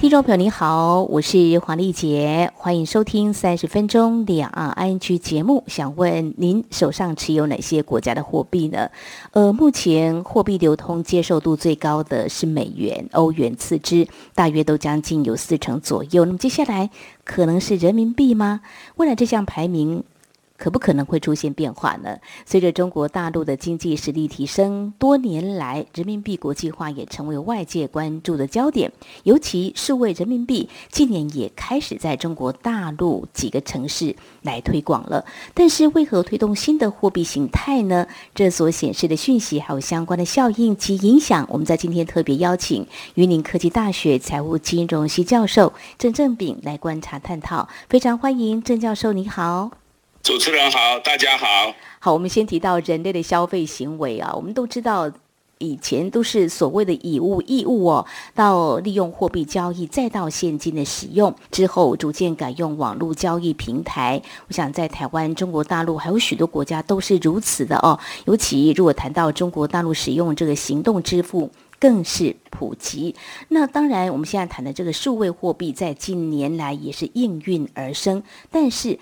听众朋友您好，我是黄丽杰，欢迎收听三十分钟两岸 ING 节目。想问您手上持有哪些国家的货币呢？呃，目前货币流通接受度最高的是美元，欧元次之，大约都将近有四成左右。那么接下来可能是人民币吗？未来这项排名，可不可能会出现变化呢？随着中国大陆的经济实力提升，多年来人民币国际化也成为外界关注的焦点。尤其数位人民币近年也开始在中国大陆几个城市来推广了。但是为何推动新的货币形态呢？这所显示的讯息还有相关的效应及影响，我们在今天特别邀请云林科技大学财务金融系教授郑正炳来观察探讨。非常欢迎郑教授，你好。主持人好，大家好。好，我们先提到人类的消费行为啊，我们都知道以前都是所谓的以物易物哦，到利用货币交易，再到现金的使用之后，逐渐改用网络交易平台。我想在台湾、中国大陆还有许多国家都是如此的哦。尤其如果谈到中国大陆使用这个行动支付，更是普及。那当然，我们现在谈的这个数位货币，在近年来也是应运而生，但是。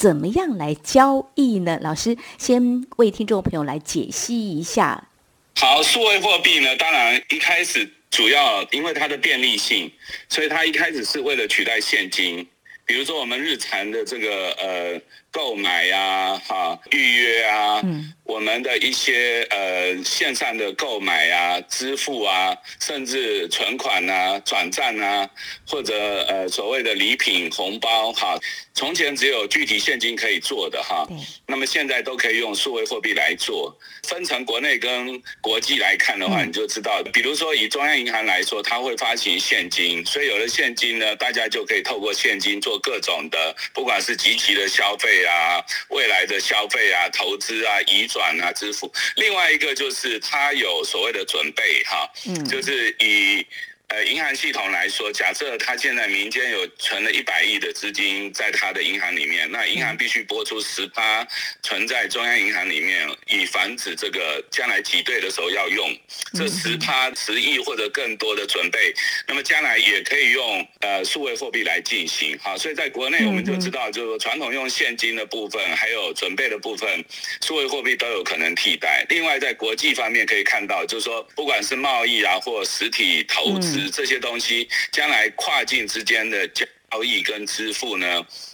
怎么样来交易呢？老师先为听众朋友来解析一下。好，数位货币呢，当然一开始主要因为它的便利性，所以它一开始是为了取代现金。比如说我们日常的这个呃购买呀、啊、哈预约啊。嗯我们的一些呃线上的购买啊、支付啊，甚至存款啊、转账啊，或者呃所谓的礼品红包哈，从前只有具体现金可以做的哈，那么现在都可以用数位货币来做。分成国内跟国际来看的话，你就知道，比如说以中央银行来说，它会发行现金，所以有了现金呢，大家就可以透过现金做各种的，不管是即期的消费啊、未来的消费啊、投资啊、移转。啊，支付。另外一个就是他有所谓的准备哈，嗯，就是以。呃，银行系统来说，假设他现在民间有存了一百亿的资金在他的银行里面，那银行必须拨出十趴存在中央银行里面，以防止这个将来挤兑的时候要用这十趴十亿或者更多的准备，那么将来也可以用呃数位货币来进行。好，所以在国内我们就知道，就是说传统用现金的部分还有准备的部分，数位货币都有可能替代。另外在国际方面可以看到，就是说不管是贸易啊或实体投资。这些东西将来跨境之间的交易跟支付呢，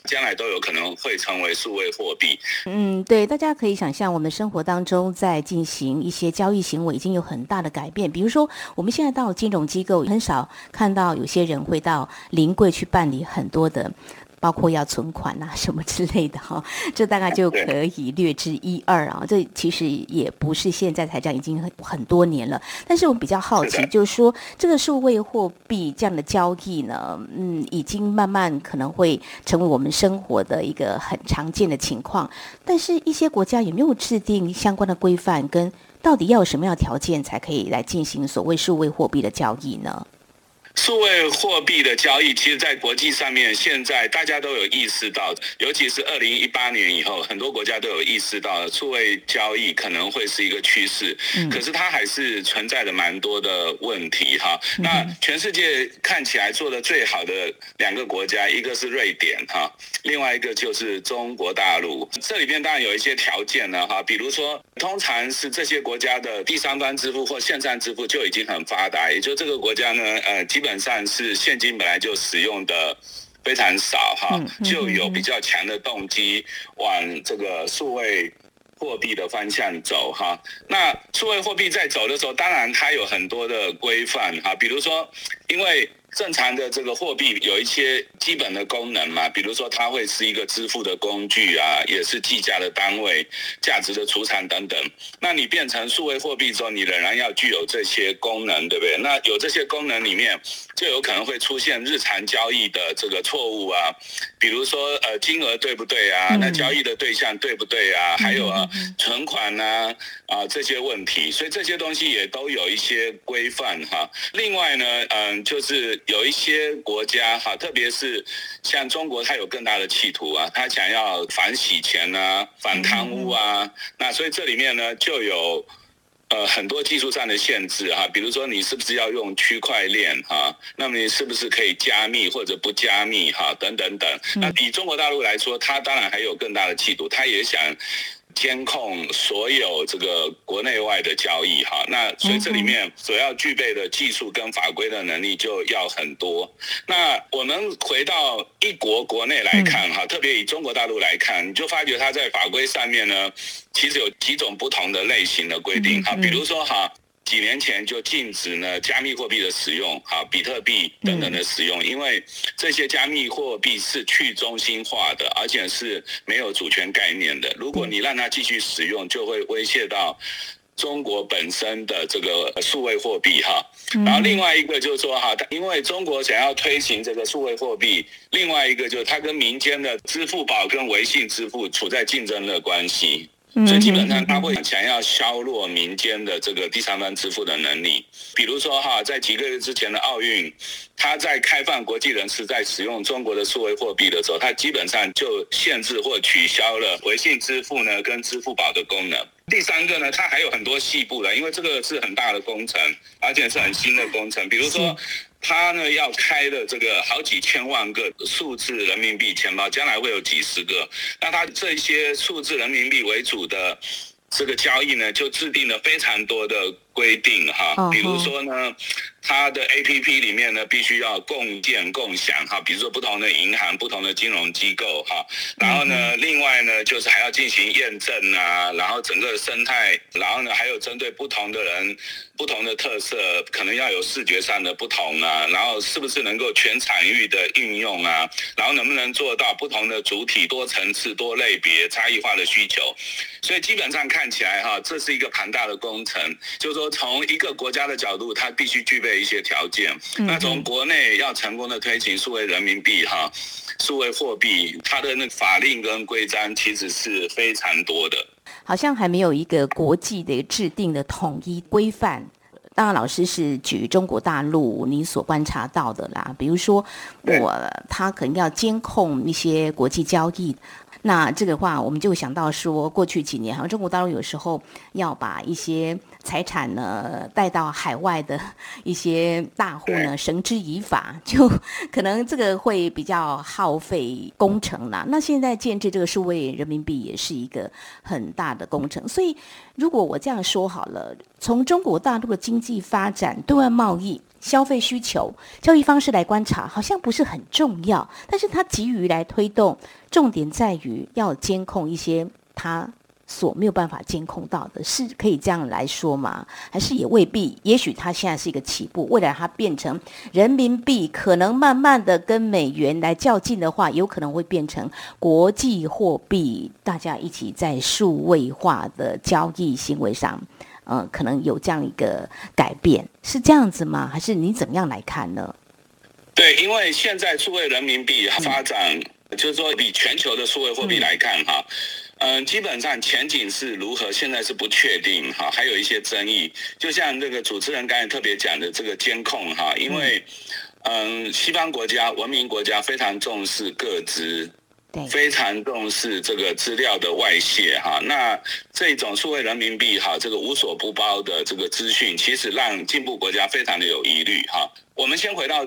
将来都有可能会成为数位货币。嗯，对，大家可以想象，我们生活当中在进行一些交易行为已经有很大的改变。比如说，我们现在到金融机构，很少看到有些人会到临柜去办理很多的。包括要存款啊什么之类的哈，这大概就可以略知一二啊。这其实也不是现在才这样，已经很很多年了。但是我们比较好奇，就是说这个数位货币这样的交易呢，嗯，已经慢慢可能会成为我们生活的一个很常见的情况。但是，一些国家有没有制定相关的规范，跟到底要有什么样的条件才可以来进行所谓数位货币的交易呢？数位货币的交易，其实，在国际上面，现在大家都有意识到，尤其是二零一八年以后，很多国家都有意识到，数位交易可能会是一个趋势。可是，它还是存在着蛮多的问题哈。那全世界看起来做的最好的两个国家，一个是瑞典哈，另外一个就是中国大陆。这里边当然有一些条件呢哈，比如说，通常是这些国家的第三方支付或线上支付就已经很发达，也就这个国家呢，呃，基本。基本上是现金本来就使用的非常少哈，就有比较强的动机往这个数位货币的方向走哈。那数位货币在走的时候，当然它有很多的规范哈，比如说因为。正常的这个货币有一些基本的功能嘛，比如说它会是一个支付的工具啊，也是计价的单位、价值的储藏等等。那你变成数位货币之后，你仍然要具有这些功能，对不对？那有这些功能里面，就有可能会出现日常交易的这个错误啊，比如说呃金额对不对啊？那交易的对象对不对啊？还有啊存款啊啊这些问题，所以这些东西也都有一些规范哈。另外呢，嗯，就是。有一些国家哈，特别是像中国，它有更大的企图啊，它想要反洗钱啊、反贪污啊，那所以这里面呢就有。呃，很多技术上的限制哈，比如说你是不是要用区块链哈？那么你是不是可以加密或者不加密哈？等等等。那以中国大陆来说，它当然还有更大的企图，它也想。监控所有这个国内外的交易，哈，那所以这里面所要具备的技术跟法规的能力就要很多。那我们回到一国国内来看，哈，特别以中国大陆来看，你就发觉它在法规上面呢，其实有几种不同的类型的规定，哈，比如说哈。几年前就禁止呢加密货币的使用，哈，比特币等等的使用，因为这些加密货币是去中心化的，而且是没有主权概念的。如果你让它继续使用，就会威胁到中国本身的这个数位货币，哈。然后另外一个就是说，哈，因为中国想要推行这个数位货币，另外一个就是它跟民间的支付宝跟微信支付处在竞争的关系。所以基本上他会想要削弱民间的这个第三方支付的能力，比如说哈，在几个月之前的奥运，他在开放国际人士在使用中国的数位货币的时候，他基本上就限制或取消了微信支付呢跟支付宝的功能。第三个呢，它还有很多细部的，因为这个是很大的工程，而且是很新的工程，比如说。他呢要开的这个好几千万个数字人民币钱包，将来会有几十个。那他这些数字人民币为主的这个交易呢，就制定了非常多的规定哈，比如说呢。它的 APP 里面呢，必须要共建共享哈，比如说不同的银行、不同的金融机构哈，然后呢，另外呢，就是还要进行验证啊，然后整个生态，然后呢，还有针对不同的人、不同的特色，可能要有视觉上的不同啊，然后是不是能够全场域的运用啊，然后能不能做到不同的主体、多层次、多类别、差异化的需求，所以基本上看起来哈，这是一个庞大的工程，就是说从一个国家的角度，它必须具备。一些条件，那从国内要成功的推行数位人民币哈，数位货币，它的那个法令跟规章其实是非常多的，好像还没有一个国际的制定的统一规范。当然，老师是举中国大陆你所观察到的啦，比如说我他可能要监控一些国际交易。那这个话，我们就想到说，过去几年好像中国大陆有时候要把一些财产呢带到海外的一些大户呢绳之以法，就 可能这个会比较耗费工程啦。那现在建置这个数位人民币也是一个很大的工程，所以如果我这样说好了，从中国大陆的经济发展、对外贸易。消费需求、交易方式来观察，好像不是很重要，但是它急于来推动，重点在于要监控一些它所没有办法监控到的，是可以这样来说吗？还是也未必？也许它现在是一个起步，未来它变成人民币，可能慢慢的跟美元来较劲的话，有可能会变成国际货币，大家一起在数位化的交易行为上。嗯、呃，可能有这样一个改变，是这样子吗？还是你怎么样来看呢？对，因为现在数位人民币发展，就是说比全球的数位货币来看，哈，嗯，基本上前景是如何，现在是不确定，哈，还有一些争议。就像这个主持人刚才特别讲的这个监控，哈，因为，嗯，西方国家、文明国家非常重视各资。非常重视这个资料的外泄哈，那这种数位人民币哈，这个无所不包的这个资讯，其实让进步国家非常的有疑虑哈。我们先回到。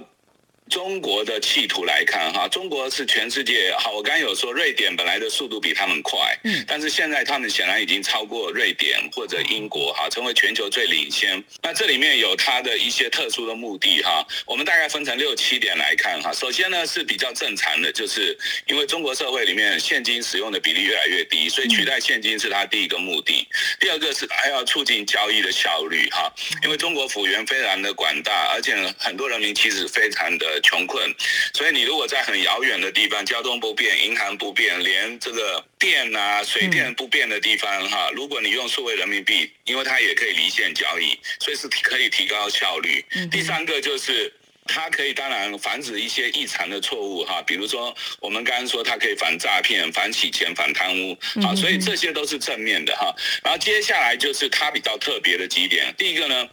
中国的企图来看，哈，中国是全世界好。我刚刚有说，瑞典本来的速度比他们快，嗯，但是现在他们显然已经超过瑞典或者英国，哈，成为全球最领先。那这里面有它的一些特殊的目的，哈，我们大概分成六七点来看，哈。首先呢是比较正常的，就是因为中国社会里面现金使用的比例越来越低，所以取代现金是它第一个目的。第二个是还要促进交易的效率，哈，因为中国幅员非常的广大，而且很多人民其实非常的。穷困，所以你如果在很遥远的地方，交通不便，银行不便，连这个电啊、水电不便的地方，哈，如果你用数位人民币，因为它也可以离线交易，所以是可以提高效率。第三个就是它可以当然防止一些异常的错误，哈，比如说我们刚刚说它可以反诈骗、反洗钱、反贪污，啊，所以这些都是正面的哈。然后接下来就是它比较特别的几点，第一个呢。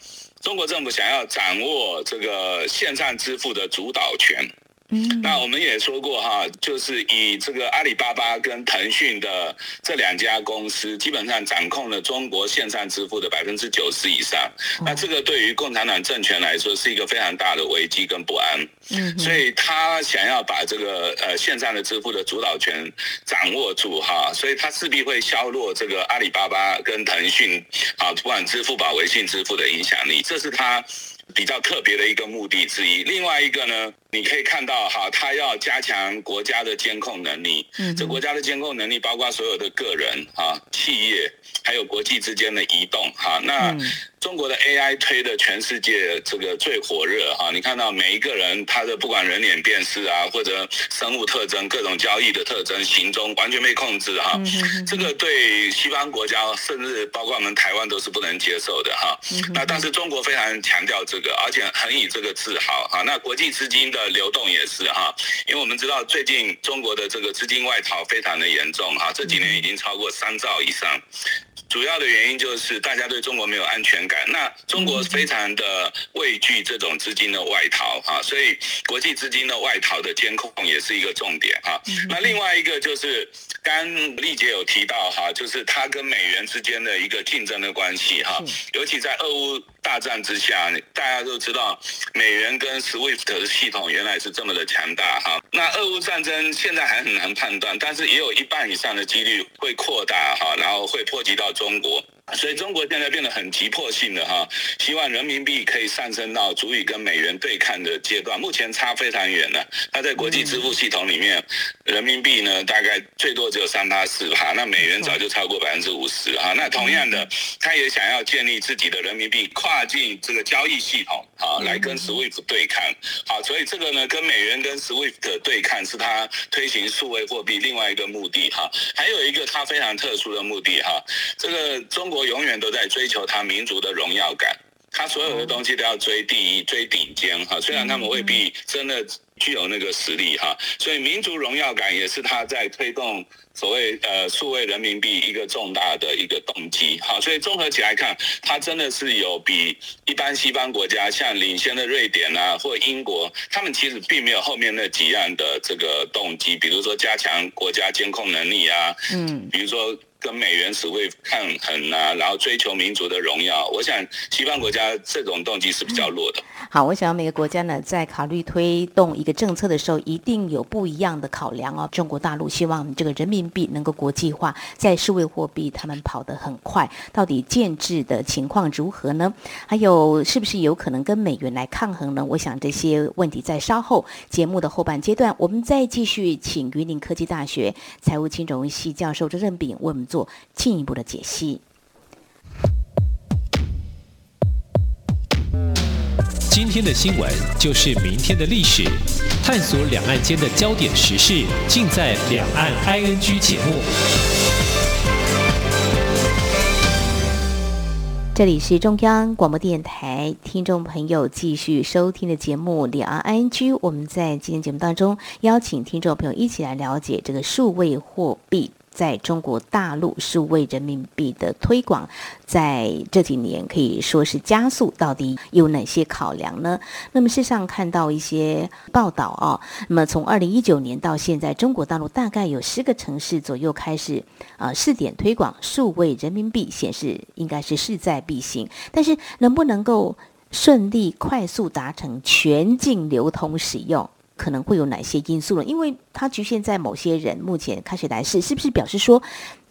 中国政府想要掌握这个线上支付的主导权。嗯，那我们也说过哈，就是以这个阿里巴巴跟腾讯的这两家公司，基本上掌控了中国线上支付的百分之九十以上。那这个对于共产党政权来说是一个非常大的危机跟不安。嗯，所以他想要把这个呃线上的支付的主导权掌握住哈，所以他势必会削弱这个阿里巴巴跟腾讯啊，不管支付宝、微信支付的影响力，这是他。比较特别的一个目的之一。另外一个呢，你可以看到哈，他要加强国家的监控能力。嗯，这国家的监控能力包括所有的个人啊、企业，还有国际之间的移动哈。那中国的 AI 推的全世界这个最火热哈，你看到每一个人他的不管人脸辨识啊，或者生物特征、各种交易的特征、行踪完全被控制哈。这个对西方国家，甚至包括我们台湾都是不能接受的哈。那但是中国非常强调这个，而且很以这个自豪哈。那国际资金的流动也是哈，因为我们知道最近中国的这个资金外逃非常的严重哈，这几年已经超过三兆以上。主要的原因就是大家对中国没有安全感，那中国非常的畏惧这种资金的外逃哈，所以国际资金的外逃的监控也是一个重点哈。那另外一个就是刚丽姐有提到哈，就是它跟美元之间的一个竞争的关系哈，尤其在俄乌大战之下，大家都知道美元跟 SWIFT 的系统原来是这么的强大哈。那俄乌战争现在还很难判断，但是也有一半以上的几率会扩大哈，然后会波及到中国。所以中国现在变得很急迫性的哈，希望人民币可以上升到足以跟美元对抗的阶段。目前差非常远了，它在国际支付系统里面，人民币呢大概最多只有三趴四哈，那美元早就超过百分之五十哈。那同样的，他也想要建立自己的人民币跨境这个交易系统，好来跟 SWIFT 对抗。好，所以这个呢跟美元跟 SWIFT 对抗是他推行数位货币另外一个目的哈。还有一个他非常特殊的目的哈，这个中国。永远都在追求他民族的荣耀感，他所有的东西都要追第一、追顶尖哈。虽然他们未必真的具有那个实力哈，所以民族荣耀感也是他在推动所谓呃数位人民币一个重大的一个动机哈。所以综合起来看，他真的是有比一般西方国家像领先的瑞典啊或英国，他们其实并没有后面那几样的这个动机，比如说加强国家监控能力啊，嗯，比如说。跟美元只会抗衡啊，然后追求民族的荣耀，我想西方国家这种动机是比较弱的。好，我想每个国家呢，在考虑推动一个政策的时候，一定有不一样的考量哦。中国大陆希望这个人民币能够国际化，在世卫货币他们跑得很快，到底建制的情况如何呢？还有是不是有可能跟美元来抗衡呢？我想这些问题在稍后节目的后半阶段，我们再继续请云林科技大学财务金融系教授周正炳为我们。做进一步的解析。今天的新闻就是明天的历史，探索两岸间的焦点时事，尽在《两岸 ING》节目。这里是中央广播电台，听众朋友继续收听的节目《两岸 ING》。我们在今天节目当中邀请听众朋友一起来了解这个数位货币。在中国大陆数位人民币的推广，在这几年可以说是加速，到底有哪些考量呢？那么，事实上看到一些报道啊，那么从二零一九年到现在，中国大陆大概有十个城市左右开始啊试点推广数位人民币，显示应该是势在必行。但是，能不能够顺利快速达成全境流通使用？可能会有哪些因素呢？因为它局限在某些人目前开始来试，是不是表示说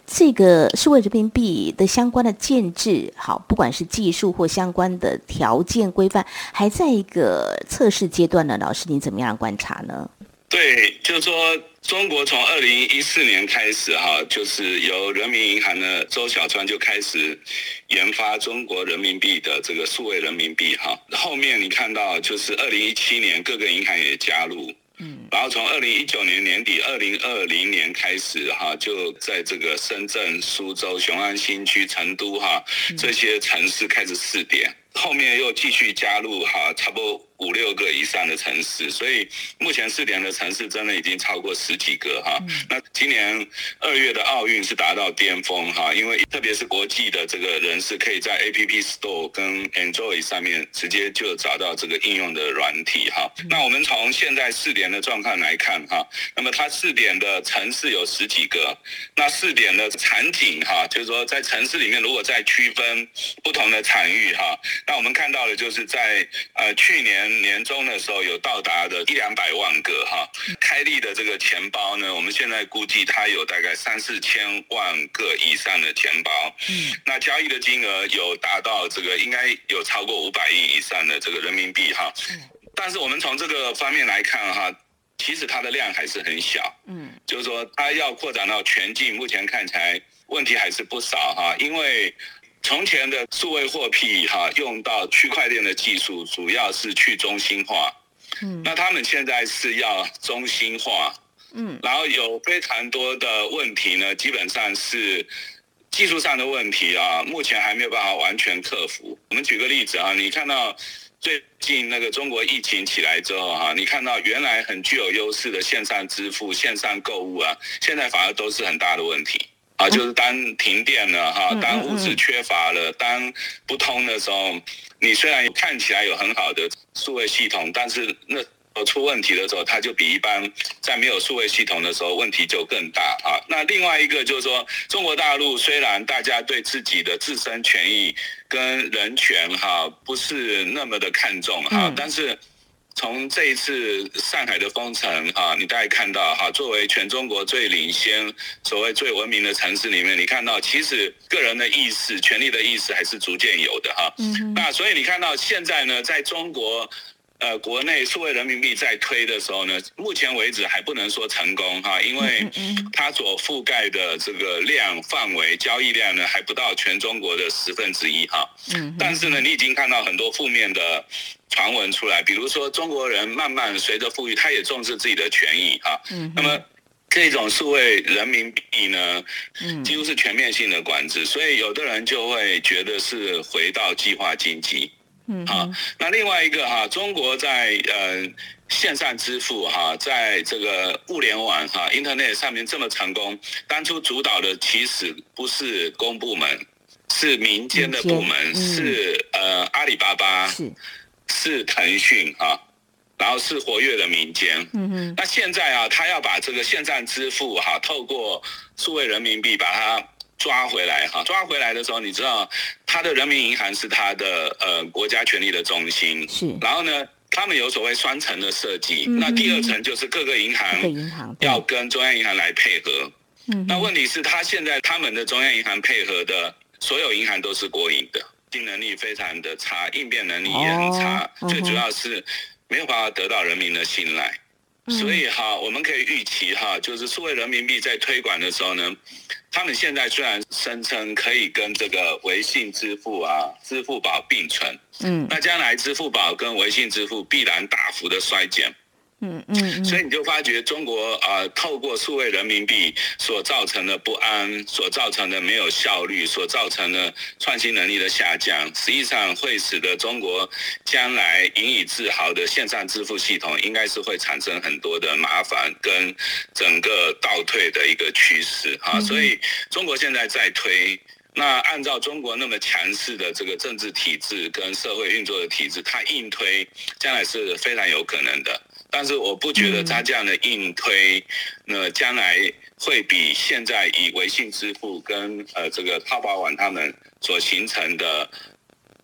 这个数位人民币的相关的建制，好，不管是技术或相关的条件规范，还在一个测试阶段呢？老师，你怎么样观察呢？对，就是说。中国从二零一四年开始，哈，就是由人民银行的周小川就开始研发中国人民币的这个数位人民币，哈。后面你看到，就是二零一七年各个银行也加入，嗯，然后从二零一九年年底，二零二零年开始，哈，就在这个深圳、苏州、雄安新区、成都，哈，这些城市开始试点，后面又继续加入，哈，差不多。五六个以上的城市，所以目前试点的城市真的已经超过十几个哈。那今年二月的奥运是达到巅峰哈，因为特别是国际的这个人士可以在 App Store 跟 Android 上面直接就找到这个应用的软体哈。那我们从现在试点的状况来看哈，那么它试点的城市有十几个，那试点的场景哈，就是说在城市里面如果再区分不同的场域哈，那我们看到的就是在呃去年。年中的时候有到达的一两百万个哈，开立的这个钱包呢，我们现在估计它有大概三四千万个以上的钱包，嗯，那交易的金额有达到这个应该有超过五百亿以上的这个人民币哈，但是我们从这个方面来看哈，其实它的量还是很小，嗯，就是说它要扩展到全境，目前看起来问题还是不少哈，因为。从前的数位货币哈，用到区块链的技术，主要是去中心化。嗯，那他们现在是要中心化。嗯，然后有非常多的问题呢，基本上是技术上的问题啊，目前还没有办法完全克服。我们举个例子啊，你看到最近那个中国疫情起来之后哈，你看到原来很具有优势的线上支付、线上购物啊，现在反而都是很大的问题。啊，就是当停电了哈，当物质缺乏了，当不通的时候，你虽然看起来有很好的数位系统，但是那出问题的时候，它就比一般在没有数位系统的时候问题就更大啊。那另外一个就是说，中国大陆虽然大家对自己的自身权益跟人权哈不是那么的看重哈，但是。从这一次上海的封城啊，你大概看到哈，作为全中国最领先、所谓最文明的城市里面，你看到其实个人的意识、权利的意识还是逐渐有的哈。嗯。那所以你看到现在呢，在中国。呃，国内数位人民币在推的时候呢，目前为止还不能说成功哈，因为它所覆盖的这个量范围、交易量呢，还不到全中国的十分之一哈。嗯。但是呢，你已经看到很多负面的传闻出来，比如说中国人慢慢随着富裕，他也重视自己的权益哈。嗯。那么这种数位人民币呢，几乎是全面性的管制，所以有的人就会觉得是回到计划经济。嗯，好，那另外一个哈，中国在呃线上支付哈，在这个物联网哈，Internet 上面这么成功，当初主导的其实不是公部门，是民间的部门，嗯、是呃阿里巴巴，是是腾讯哈，然后是活跃的民间。嗯嗯，那现在啊，他要把这个线上支付哈，透过数位人民币把它。抓回来哈，抓回来的时候，你知道，他的人民银行是他的呃国家权力的中心，是。然后呢，他们有所谓双层的设计，嗯、那第二层就是各个银行要跟中央银行来配合。嗯。那问题是，他现在他们的中央银行配合的所有银行都是国营的，经能力非常的差，应变能力也很差，哦、最主要是没有办法得到人民的信赖。嗯、所以哈，我们可以预期哈，就是数位人民币在推广的时候呢。他们现在虽然声称可以跟这个微信支付啊、支付宝并存，嗯，那将来支付宝跟微信支付必然大幅的衰减。嗯嗯，所以你就发觉中国啊、呃，透过数位人民币所造成的不安，所造成的没有效率，所造成的创新能力的下降，实际上会使得中国将来引以自豪的线上支付系统，应该是会产生很多的麻烦跟整个倒退的一个趋势啊。所以中国现在在推，那按照中国那么强势的这个政治体制跟社会运作的体制，它硬推将来是非常有可能的。但是我不觉得他这样的硬推，那将来会比现在以微信支付跟呃这个淘宝网他们所形成的，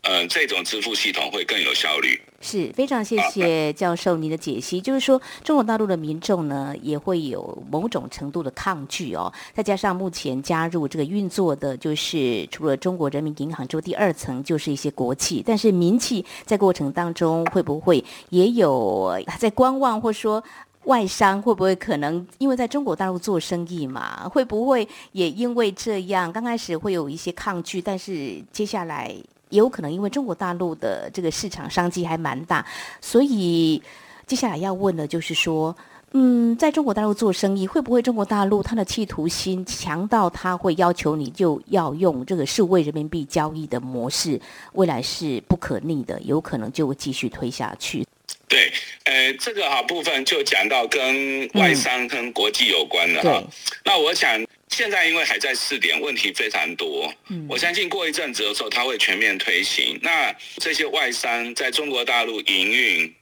呃这种支付系统会更有效率。是非常谢谢教授您的解析，就是说中国大陆的民众呢也会有某种程度的抗拒哦，再加上目前加入这个运作的，就是除了中国人民银行之后，第二层就是一些国企，但是民企在过程当中会不会也有在观望，或说外商会不会可能因为在中国大陆做生意嘛，会不会也因为这样刚开始会有一些抗拒，但是接下来。也有可能因为中国大陆的这个市场商机还蛮大，所以接下来要问的就是说，嗯，在中国大陆做生意，会不会中国大陆它的企图心强到它会要求你就要用这个数位人民币交易的模式，未来是不可逆的，有可能就会继续推下去。对呃，这个哈部分就讲到跟外商跟国际有关的哈。嗯、那我想现在因为还在试点，问题非常多。嗯，我相信过一阵子的时候，它会全面推行。那这些外商在中国大陆营运，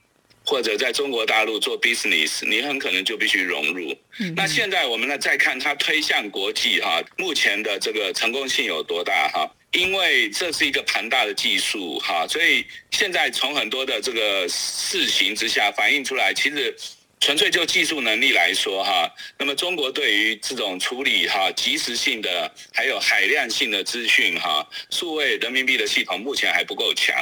或者在中国大陆做 business，你很可能就必须融入。嗯，那现在我们呢再看它推向国际哈，目前的这个成功性有多大哈？因为这是一个庞大的技术哈，所以现在从很多的这个事情之下反映出来，其实。纯粹就技术能力来说，哈，那么中国对于这种处理哈及时性的还有海量性的资讯哈，数位人民币的系统目前还不够强。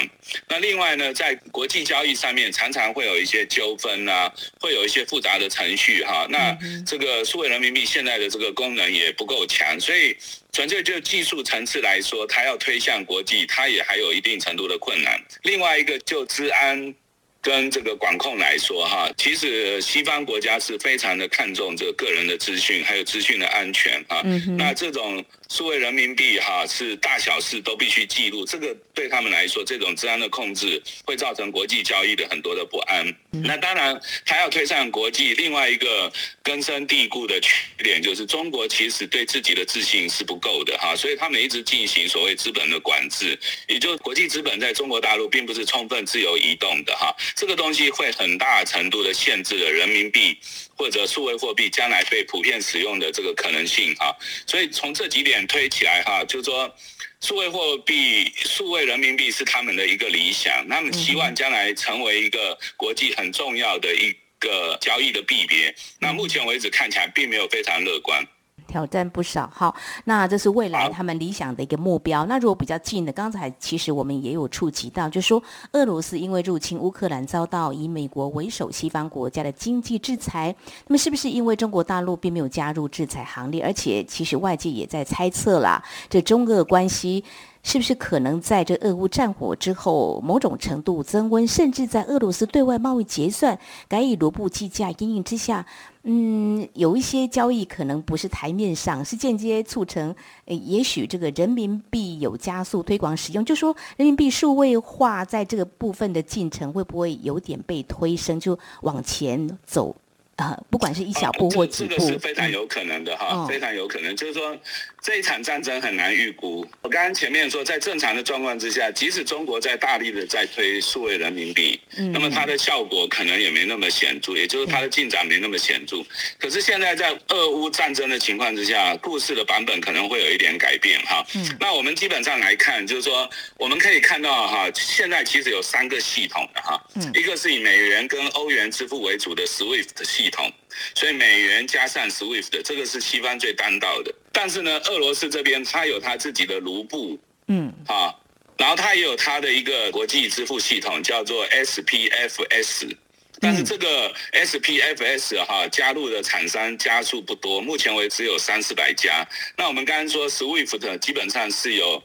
那另外呢，在国际交易上面，常常会有一些纠纷啊，会有一些复杂的程序哈。那这个数位人民币现在的这个功能也不够强，所以纯粹就技术层次来说，它要推向国际，它也还有一定程度的困难。另外一个就治安。跟这个管控来说，哈，其实西方国家是非常的看重这个个人的资讯，还有资讯的安全，啊。那这种数位人民币，哈，是大小事都必须记录，这个对他们来说，这种治安的控制会造成国际交易的很多的不安。那当然，还要推上国际，另外一个根深蒂固的缺点就是，中国其实对自己的自信是不够的，哈，所以他们一直进行所谓资本的管制，也就是国际资本在中国大陆并不是充分自由移动的，哈。这个东西会很大程度的限制了人民币或者数位货币将来被普遍使用的这个可能性啊，所以从这几点推起来哈，就是说数位货币、数位人民币是他们的一个理想，他们希望将来成为一个国际很重要的一个交易的币别。那目前为止看起来并没有非常乐观。挑战不少，哈，那这是未来他们理想的一个目标。那如果比较近的，刚才其实我们也有触及到，就是说俄罗斯因为入侵乌克兰遭到以美国为首西方国家的经济制裁，那么是不是因为中国大陆并没有加入制裁行列？而且其实外界也在猜测啦，这中俄关系。是不是可能在这俄乌战火之后，某种程度增温，甚至在俄罗斯对外贸易结算改以卢布计价因应之下，嗯，有一些交易可能不是台面上，是间接促成，诶，也许这个人民币有加速推广使用，就说人民币数位化在这个部分的进程会不会有点被推升，就往前走？啊，不管是一小步或几步，这个是非常有可能的哈，嗯、非常有可能。就是说，这一场战争很难预估。我刚刚前面说，在正常的状况之下，即使中国在大力的在推数位人民币，嗯、那么它的效果可能也没那么显著，也就是它的进展没那么显著。嗯、可是现在在俄乌战争的情况之下，故事的版本可能会有一点改变哈。嗯、那我们基本上来看，就是说，我们可以看到哈，现在其实有三个系统的哈，嗯、一个是以美元跟欧元支付为主的 SWIFT 系统。所以美元加上 SWIFT 的这个是西方最单道的。但是呢，俄罗斯这边它有它自己的卢布，嗯，啊，然后它也有它的一个国际支付系统，叫做 SPFS。但是这个 SPFS 哈、啊、加入的厂商家数不多，目前为止有三四百家。那我们刚刚说 SWIFT 基本上是有。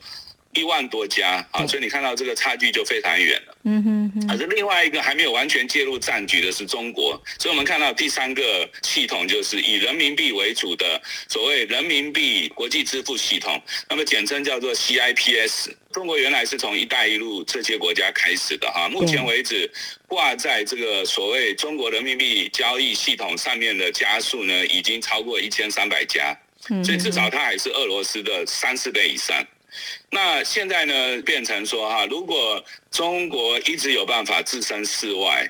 一万多家啊，所以你看到这个差距就非常远了。嗯哼哼。可是另外一个还没有完全介入战局的是中国，所以我们看到第三个系统就是以人民币为主的所谓人民币国际支付系统，那么简称叫做 CIPS。中国原来是从“一带一路”这些国家开始的哈，目前为止挂在这个所谓中国人民币交易系统上面的家数呢，已经超过一千三百家，所以至少它还是俄罗斯的三四倍以上。那现在呢，变成说哈，如果中国一直有办法置身事外，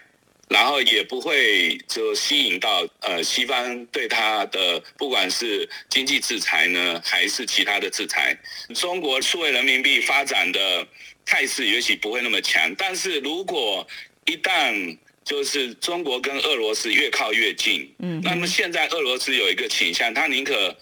然后也不会就吸引到呃西方对他的不管是经济制裁呢，还是其他的制裁，中国数位人民币发展的态势也许不会那么强。但是如果一旦就是中国跟俄罗斯越靠越近，嗯，那么现在俄罗斯有一个倾向，他宁可。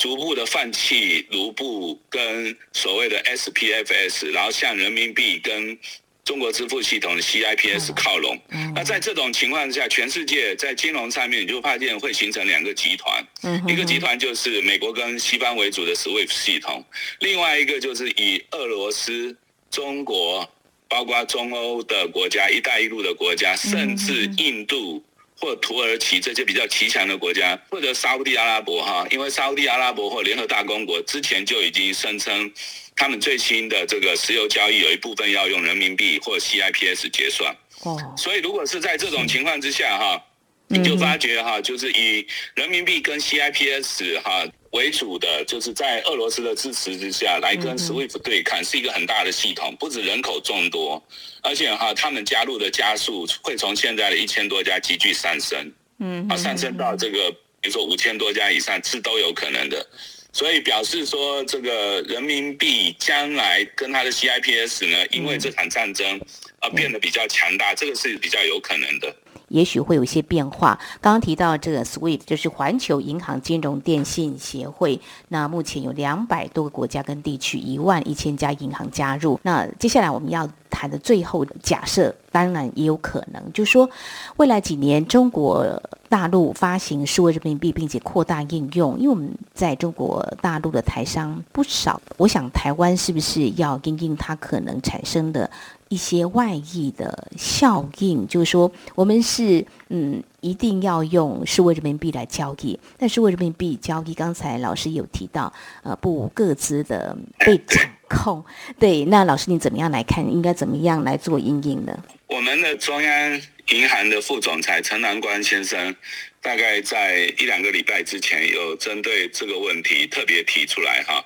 逐步的放弃卢布跟所谓的 SPFS，然后向人民币跟中国支付系统的 CIPS 靠拢。那在这种情况之下，全世界在金融上面你就发现会形成两个集团，一个集团就是美国跟西方为主的 SWIFT 系统，另外一个就是以俄罗斯、中国，包括中欧的国家、一带一路的国家，甚至印度。或土耳其这些比较骑强的国家，或者沙乌地阿拉伯哈，因为沙乌地阿拉伯或联合大公国之前就已经声称，他们最新的这个石油交易有一部分要用人民币或 CIPS 结算。哦，所以如果是在这种情况之下哈，你就发觉哈，就是以人民币跟 CIPS 哈为主的，就是在俄罗斯的支持之下来跟 SWIFT 对抗，是一个很大的系统，不止人口众多，而且哈他们加入的加速会从现在的一千多家急剧上升，嗯，啊上升到这个比如说五千多家以上是都有可能的。所以表示说，这个人民币将来跟它的 CIPS 呢，因为这场战争而变得比较强大，这个是比较有可能的。也许会有一些变化。刚刚提到这个 SWIFT 就是环球银行金融电信协会，那目前有两百多个国家跟地区，一万一千家银行加入。那接下来我们要谈的最后的假设，当然也有可能，就是说未来几年中国大陆发行数位人民币，并且扩大应用，因为我们在中国大陆的台商不少，我想台湾是不是要因应它可能产生的？一些外溢的效应，就是说，我们是嗯，一定要用数位人民币来交易。但数位人民币交易，刚才老师有提到，呃，不各自的被掌控。对，那老师你怎么样来看？应该怎么样来做因应呢？我们的中央银行的副总裁陈南光先生，大概在一两个礼拜之前，有针对这个问题特别提出来哈。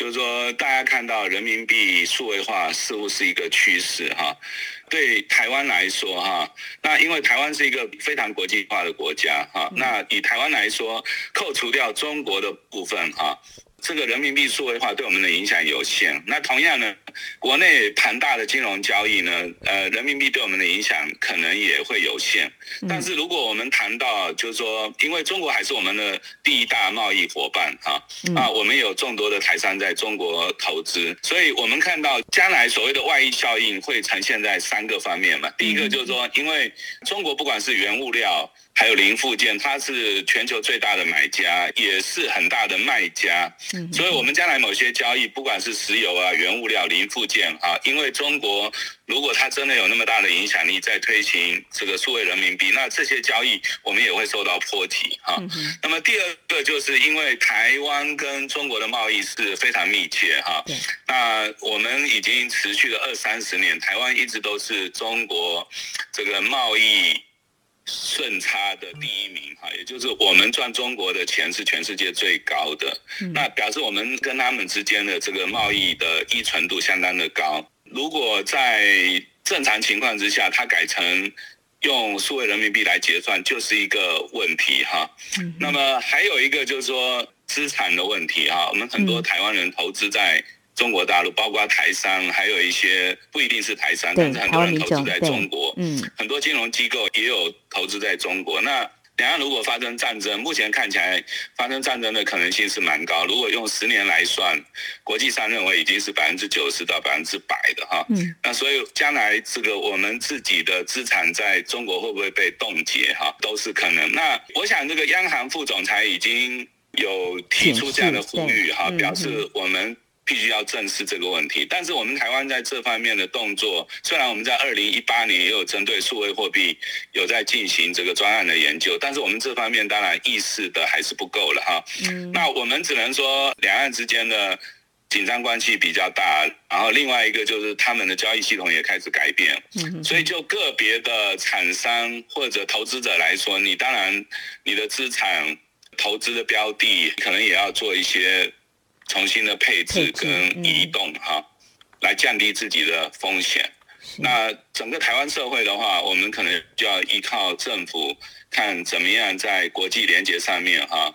就是说，大家看到人民币数位化似乎是一个趋势哈。对台湾来说哈，那因为台湾是一个非常国际化的国家哈，那以台湾来说，扣除掉中国的部分哈。这个人民币数位化对我们的影响有限。那同样呢，国内庞大的金融交易呢，呃，人民币对我们的影响可能也会有限。但是如果我们谈到，就是说，因为中国还是我们的第一大贸易伙伴啊，啊，我们有众多的台商在中国投资，所以我们看到将来所谓的外溢效应会呈现在三个方面嘛。第一个就是说，因为中国不管是原物料，还有零附件，它是全球最大的买家，也是很大的卖家。所以，我们将来某些交易，不管是石油啊、原物料、零附件啊，因为中国如果它真的有那么大的影响力，在推行这个数位人民币，那这些交易我们也会受到波及哈。那么第二个，就是因为台湾跟中国的贸易是非常密切哈。那我们已经持续了二三十年，台湾一直都是中国这个贸易。顺差的第一名哈，也就是我们赚中国的钱是全世界最高的，那表示我们跟他们之间的这个贸易的依存度相当的高。如果在正常情况之下，它改成用数位人民币来结算，就是一个问题哈。那么还有一个就是说资产的问题哈，我们很多台湾人投资在。中国大陆包括台商，还有一些不一定是台商，但是很多人投资在中国。嗯，很多金融机构也有投资在中国。那两岸如果发生战争，目前看起来发生战争的可能性是蛮高。如果用十年来算，国际上认为已经是百分之九十到百分之百的哈。嗯，那所以将来这个我们自己的资产在中国会不会被冻结哈，都是可能。那我想这个央行副总裁已经有提出这样的呼吁哈，表示我们。必须要正视这个问题，但是我们台湾在这方面的动作，虽然我们在二零一八年也有针对数位货币有在进行这个专案的研究，但是我们这方面当然意识的还是不够了哈。嗯。那我们只能说，两岸之间的紧张关系比较大，然后另外一个就是他们的交易系统也开始改变。嗯。所以就个别的厂商或者投资者来说，你当然你的资产投资的标的可能也要做一些。重新的配置跟移动哈，来降低自己的风险。那整个台湾社会的话，我们可能就要依靠政府，看怎么样在国际连接上面哈，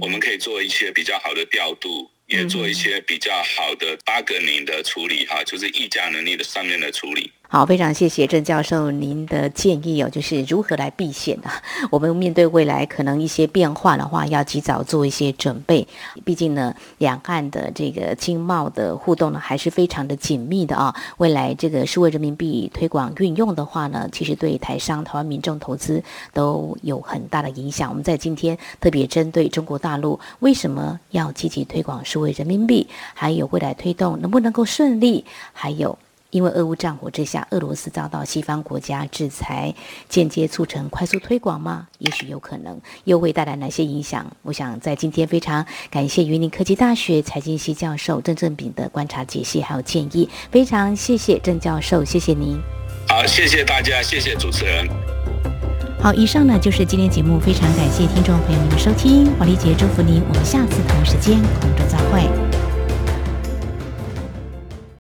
我们可以做一些比较好的调度，也做一些比较好的 bargaining 的处理哈，就是议价能力的上面的处理。好，非常谢谢郑教授您的建议哦，就是如何来避险啊。我们面对未来可能一些变化的话，要及早做一些准备。毕竟呢，两岸的这个经贸的互动呢，还是非常的紧密的啊。未来这个数位人民币推广运用的话呢，其实对台商、台湾民众投资都有很大的影响。我们在今天特别针对中国大陆为什么要积极推广数位人民币，还有未来推动能不能够顺利，还有。因为俄乌战火之下，俄罗斯遭到西方国家制裁，间接促成快速推广吗？也许有可能，又会带来哪些影响？我想在今天非常感谢云林科技大学财经系教授郑正炳的观察解析还有建议，非常谢谢郑教授，谢谢您。好，谢谢大家，谢谢主持人。好，以上呢就是今天节目，非常感谢听众朋友您的收听，黄丽杰祝福您，我们下次同时间空中再会。